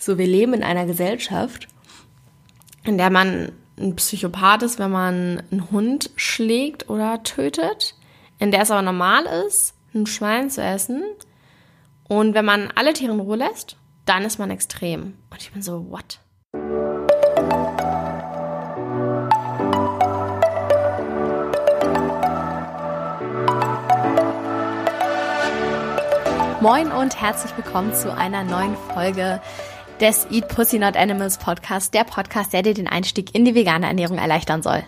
So, wir leben in einer Gesellschaft, in der man ein Psychopath ist, wenn man einen Hund schlägt oder tötet, in der es aber normal ist, ein Schwein zu essen. Und wenn man alle Tiere in Ruhe lässt, dann ist man extrem. Und ich bin so, what? Moin und herzlich willkommen zu einer neuen Folge des Eat Pussy Not Animals Podcast, der Podcast, der dir den Einstieg in die vegane Ernährung erleichtern soll.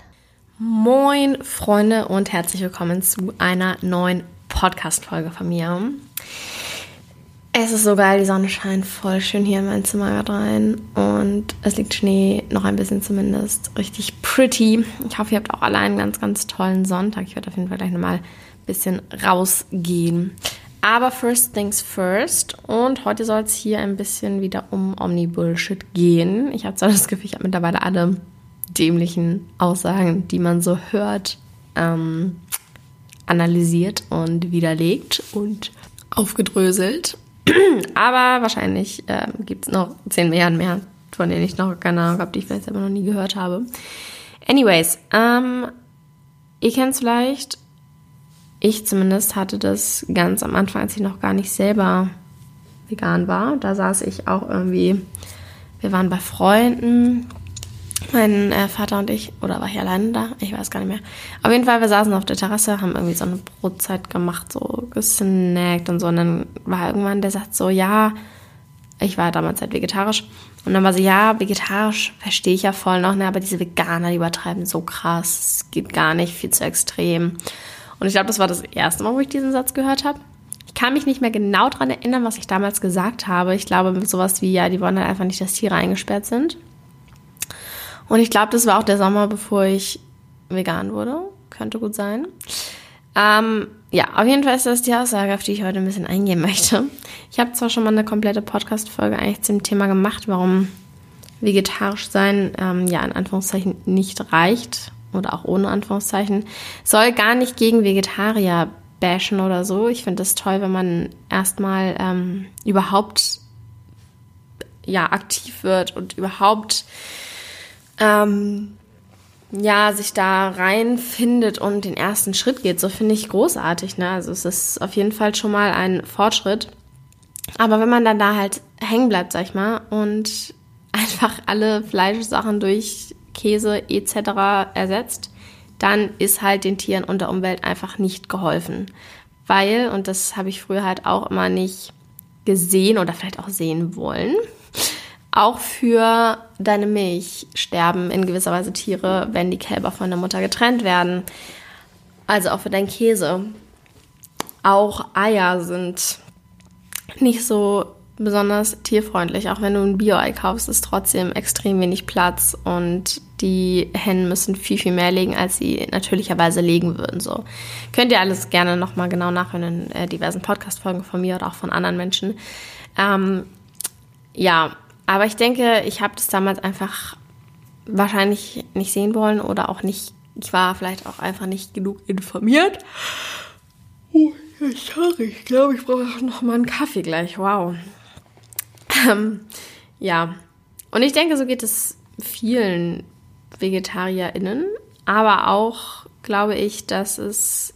Moin Freunde und herzlich willkommen zu einer neuen Podcast-Folge von mir. Es ist so geil, die Sonne scheint voll schön hier in mein Zimmer gerade rein und es liegt Schnee, noch ein bisschen zumindest, richtig pretty. Ich hoffe, ihr habt auch alle einen ganz, ganz tollen Sonntag. Ich werde auf jeden Fall gleich nochmal ein bisschen rausgehen. Aber first things first. Und heute soll es hier ein bisschen wieder um Omni-Bullshit gehen. Ich habe zwar das Gefühl, ich habe mittlerweile alle dämlichen Aussagen, die man so hört, ähm, analysiert und widerlegt und aufgedröselt. Aber wahrscheinlich äh, gibt es noch zehn Milliarden mehr, von denen ich noch keine Ahnung habe, die ich vielleicht selber noch nie gehört habe. Anyways, ähm, ihr kennt es vielleicht, ich zumindest hatte das ganz am Anfang, als ich noch gar nicht selber vegan war. Da saß ich auch irgendwie, wir waren bei Freunden, mein äh, Vater und ich, oder war ich alleine da? Ich weiß gar nicht mehr. Auf jeden Fall, wir saßen auf der Terrasse, haben irgendwie so eine Brotzeit gemacht, so gesnackt und so. Und dann war irgendwann der Satz so, ja, ich war damals halt vegetarisch. Und dann war sie, ja, vegetarisch verstehe ich ja voll noch, ne, aber diese Veganer, die übertreiben so krass, es geht gar nicht, viel zu extrem. Und ich glaube, das war das erste Mal, wo ich diesen Satz gehört habe. Ich kann mich nicht mehr genau daran erinnern, was ich damals gesagt habe. Ich glaube, sowas wie, ja, die wollen halt einfach nicht, dass Tiere eingesperrt sind. Und ich glaube, das war auch der Sommer, bevor ich vegan wurde. Könnte gut sein. Ähm, ja, auf jeden Fall ist das die Aussage, auf die ich heute ein bisschen eingehen möchte. Ich habe zwar schon mal eine komplette Podcast-Folge eigentlich zum Thema gemacht, warum vegetarisch sein, ähm, ja, in Anführungszeichen nicht reicht oder auch ohne Anführungszeichen, soll gar nicht gegen Vegetarier bashen oder so. Ich finde es toll, wenn man erstmal ähm, überhaupt ja aktiv wird und überhaupt ähm, ja sich da reinfindet und den ersten Schritt geht. So finde ich großartig. Ne? Also es ist auf jeden Fall schon mal ein Fortschritt. Aber wenn man dann da halt hängen bleibt, sag ich mal, und einfach alle Fleischsachen durch Käse etc. ersetzt, dann ist halt den Tieren und der Umwelt einfach nicht geholfen. Weil, und das habe ich früher halt auch immer nicht gesehen oder vielleicht auch sehen wollen, auch für deine Milch sterben in gewisser Weise Tiere, wenn die Kälber von der Mutter getrennt werden. Also auch für deinen Käse. Auch Eier sind nicht so besonders tierfreundlich. Auch wenn du ein Bio-Ei kaufst, ist trotzdem extrem wenig Platz und die Hennen müssen viel, viel mehr legen, als sie natürlicherweise legen würden. So könnt ihr alles gerne nochmal genau nachhören in äh, diversen Podcast-Folgen von mir oder auch von anderen Menschen. Ähm, ja, aber ich denke, ich habe das damals einfach wahrscheinlich nicht sehen wollen oder auch nicht. Ich war vielleicht auch einfach nicht genug informiert. Oh, sorry, ich glaube, ich brauche noch mal einen Kaffee gleich. Wow. Ähm, ja, und ich denke, so geht es vielen VegetarierInnen, aber auch glaube ich, dass es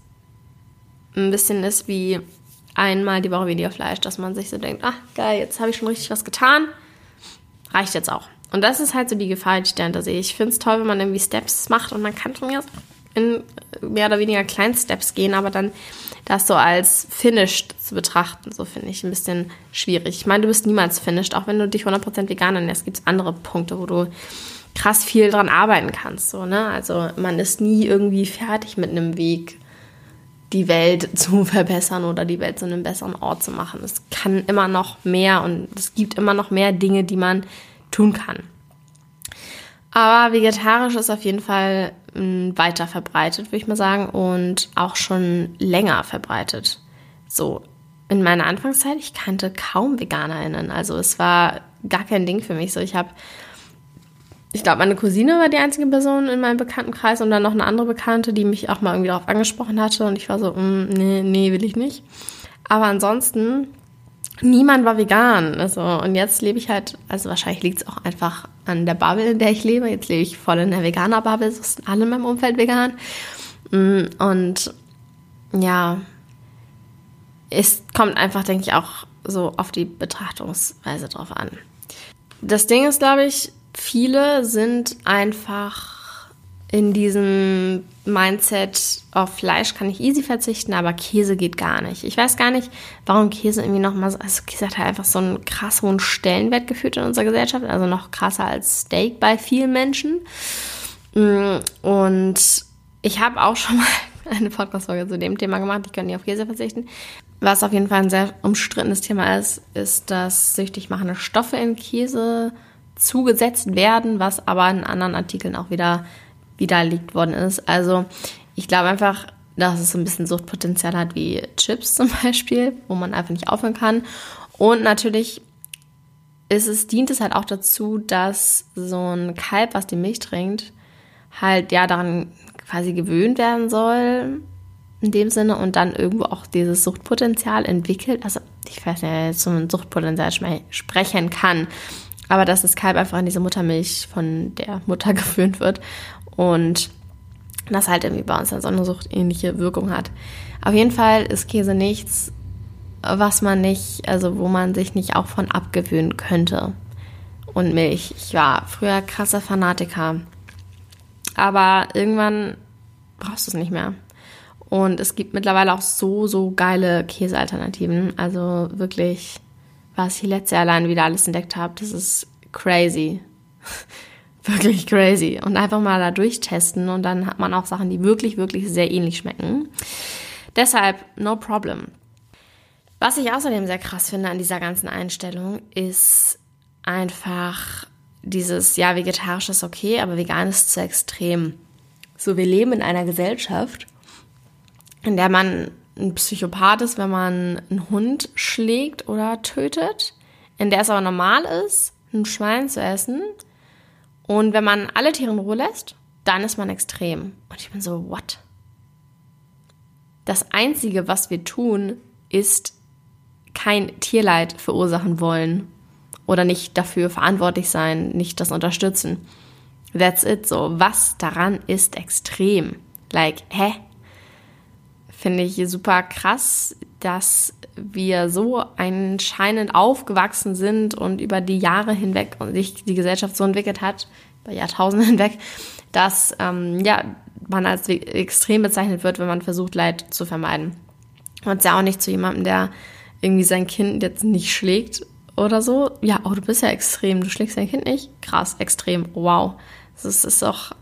ein bisschen ist wie einmal die Woche weniger Fleisch, dass man sich so denkt, ach geil, jetzt habe ich schon richtig was getan, reicht jetzt auch. Und das ist halt so die Gefahr, die ich dahinter sehe. Ich finde es toll, wenn man irgendwie Steps macht und man kann von mir in mehr oder weniger kleinen Steps gehen, aber dann das so als finished zu betrachten, so finde ich ein bisschen schwierig. Ich meine, du bist niemals finished, auch wenn du dich 100% vegan ernährst, gibt es andere Punkte, wo du krass viel dran arbeiten kannst, so, ne? Also, man ist nie irgendwie fertig mit einem Weg, die Welt zu verbessern oder die Welt zu einem besseren Ort zu machen. Es kann immer noch mehr und es gibt immer noch mehr Dinge, die man tun kann. Aber vegetarisch ist auf jeden Fall weiter verbreitet, würde ich mal sagen, und auch schon länger verbreitet. So, in meiner Anfangszeit, ich kannte kaum VeganerInnen. Also es war gar kein Ding für mich. So, ich habe, ich glaube, meine Cousine war die einzige Person in meinem Bekanntenkreis und dann noch eine andere Bekannte, die mich auch mal irgendwie darauf angesprochen hatte. Und ich war so, mm, nee, nee, will ich nicht. Aber ansonsten niemand war vegan. Also, und jetzt lebe ich halt, also wahrscheinlich liegt es auch einfach an der Bubble, in der ich lebe. Jetzt lebe ich voll in der Veganer-Bubble, so sind alle in meinem Umfeld vegan. Mm, und ja, es kommt einfach, denke ich, auch so auf die Betrachtungsweise drauf an. Das Ding ist, glaube ich, viele sind einfach in diesem Mindset, auf Fleisch kann ich easy verzichten, aber Käse geht gar nicht. Ich weiß gar nicht, warum Käse irgendwie nochmal so, also Käse hat halt einfach so einen krass hohen Stellenwert geführt in unserer Gesellschaft, also noch krasser als Steak bei vielen Menschen. Mm, und ich habe auch schon mal eine Podcast-Folge zu dem Thema gemacht, ich kann nicht auf Käse verzichten. Was auf jeden Fall ein sehr umstrittenes Thema ist, ist, dass süchtig machende Stoffe in Käse zugesetzt werden, was aber in anderen Artikeln auch wieder widerlegt worden ist. Also ich glaube einfach, dass es so ein bisschen Suchtpotenzial hat wie Chips zum Beispiel, wo man einfach nicht aufhören kann. Und natürlich ist es, dient es halt auch dazu, dass so ein Kalb, was die Milch trinkt, halt ja daran quasi gewöhnt werden soll, in dem Sinne, und dann irgendwo auch dieses Suchtpotenzial entwickelt. Also ich weiß nicht, ein Suchtpotenzial sprechen kann. Aber dass das Kalb einfach an diese Muttermilch von der Mutter gewöhnt wird und das halt irgendwie bei uns dann so eine suchtähnliche Wirkung hat. Auf jeden Fall ist Käse nichts, was man nicht, also wo man sich nicht auch von abgewöhnen könnte. Und Milch. Ich war früher krasser Fanatiker. Aber irgendwann brauchst du es nicht mehr. Und es gibt mittlerweile auch so, so geile Käsealternativen. Also wirklich, was ich letztes Jahr allein wieder alles entdeckt habe, das ist crazy. wirklich crazy. Und einfach mal da durchtesten und dann hat man auch Sachen, die wirklich, wirklich sehr ähnlich schmecken. Deshalb, no problem. Was ich außerdem sehr krass finde an dieser ganzen Einstellung, ist einfach dieses, ja, vegetarisch ist okay, aber vegan ist zu extrem. So, wir leben in einer Gesellschaft, in der man ein Psychopath ist, wenn man einen Hund schlägt oder tötet, in der es aber normal ist, ein Schwein zu essen, und wenn man alle Tiere in Ruhe lässt, dann ist man extrem. Und ich bin so, what? Das Einzige, was wir tun, ist kein Tierleid verursachen wollen oder nicht dafür verantwortlich sein, nicht das unterstützen. That's it so. Was daran ist extrem? Like, hä? Finde ich super krass, dass wir so anscheinend aufgewachsen sind und über die Jahre hinweg und sich die Gesellschaft so entwickelt hat, bei Jahrtausenden hinweg, dass ähm, ja, man als extrem bezeichnet wird, wenn man versucht, Leid zu vermeiden. Und ja auch nicht zu jemandem, der irgendwie sein Kind jetzt nicht schlägt oder so. Ja, oh, du bist ja extrem, du schlägst dein Kind nicht? Krass, extrem, wow. Das ist doch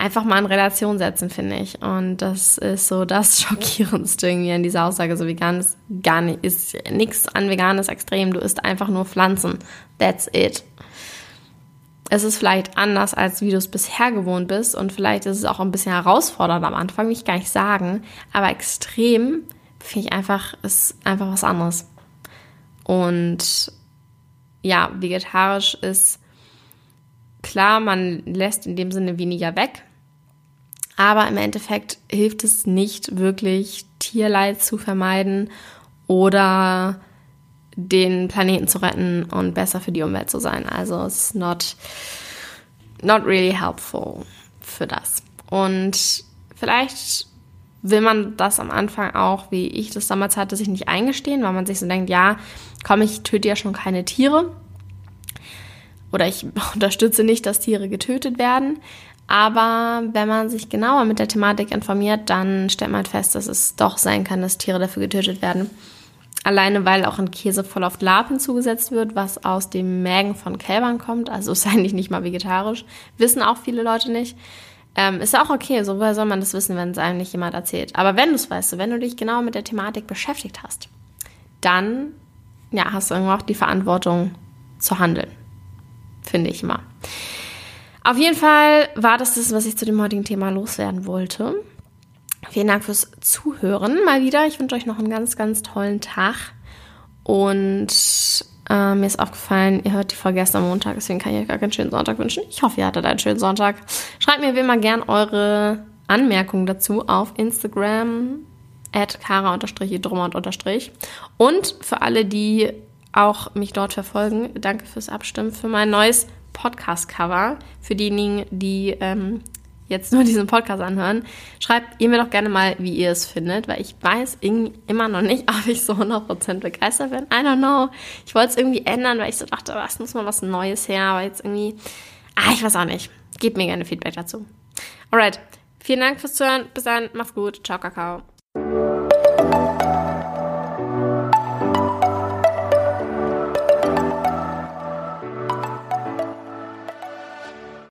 einfach mal in Relation setzen, finde ich. Und das ist so das Schockierendste irgendwie an dieser Aussage. So vegan ist gar nicht, ist nichts an veganes extrem. Du isst einfach nur Pflanzen. That's it. Es ist vielleicht anders, als wie du es bisher gewohnt bist. Und vielleicht ist es auch ein bisschen herausfordernd am Anfang, will ich gar nicht sagen. Aber extrem finde ich einfach, ist einfach was anderes. Und ja, vegetarisch ist klar, man lässt in dem Sinne weniger weg. Aber im Endeffekt hilft es nicht wirklich, Tierleid zu vermeiden oder den Planeten zu retten und besser für die Umwelt zu sein. Also es ist not, not really helpful für das. Und vielleicht will man das am Anfang auch, wie ich das damals hatte, sich nicht eingestehen, weil man sich so denkt, ja, komm, ich töte ja schon keine Tiere. Oder ich unterstütze nicht, dass Tiere getötet werden. Aber wenn man sich genauer mit der Thematik informiert, dann stellt man fest, dass es doch sein kann, dass Tiere dafür getötet werden. Alleine weil auch in Käse voll oft Lab hinzugesetzt wird, was aus dem Mägen von Kälbern kommt. Also ist eigentlich nicht mal vegetarisch. Wissen auch viele Leute nicht. Ähm, ist auch okay, so woher soll man das wissen, wenn es einem nicht jemand erzählt. Aber wenn du es weißt, wenn du dich genau mit der Thematik beschäftigt hast, dann ja, hast du irgendwo auch die Verantwortung zu handeln. Finde ich immer. Auf jeden Fall war das das, was ich zu dem heutigen Thema loswerden wollte. Vielen Dank fürs Zuhören mal wieder. Ich wünsche euch noch einen ganz, ganz tollen Tag. Und äh, mir ist aufgefallen, ihr hört die Folge erst am Montag, deswegen kann ich euch gar keinen schönen Sonntag wünschen. Ich hoffe, ihr hattet einen schönen Sonntag. Schreibt mir wie immer gern eure Anmerkungen dazu auf Instagram, at kara-drummer unterstrich. Und für alle, die auch mich dort verfolgen, danke fürs Abstimmen für mein neues Podcast-Cover. Für diejenigen, die ähm, jetzt nur diesen Podcast anhören, schreibt ihr mir doch gerne mal, wie ihr es findet, weil ich weiß immer noch nicht, ob ich so 100% begeistert bin. I don't know. Ich wollte es irgendwie ändern, weil ich so dachte, was muss mal was Neues her, aber jetzt irgendwie, ah, ich weiß auch nicht. Gebt mir gerne Feedback dazu. Alright. Vielen Dank fürs Zuhören. Bis dann. Macht's gut. Ciao, Kakao.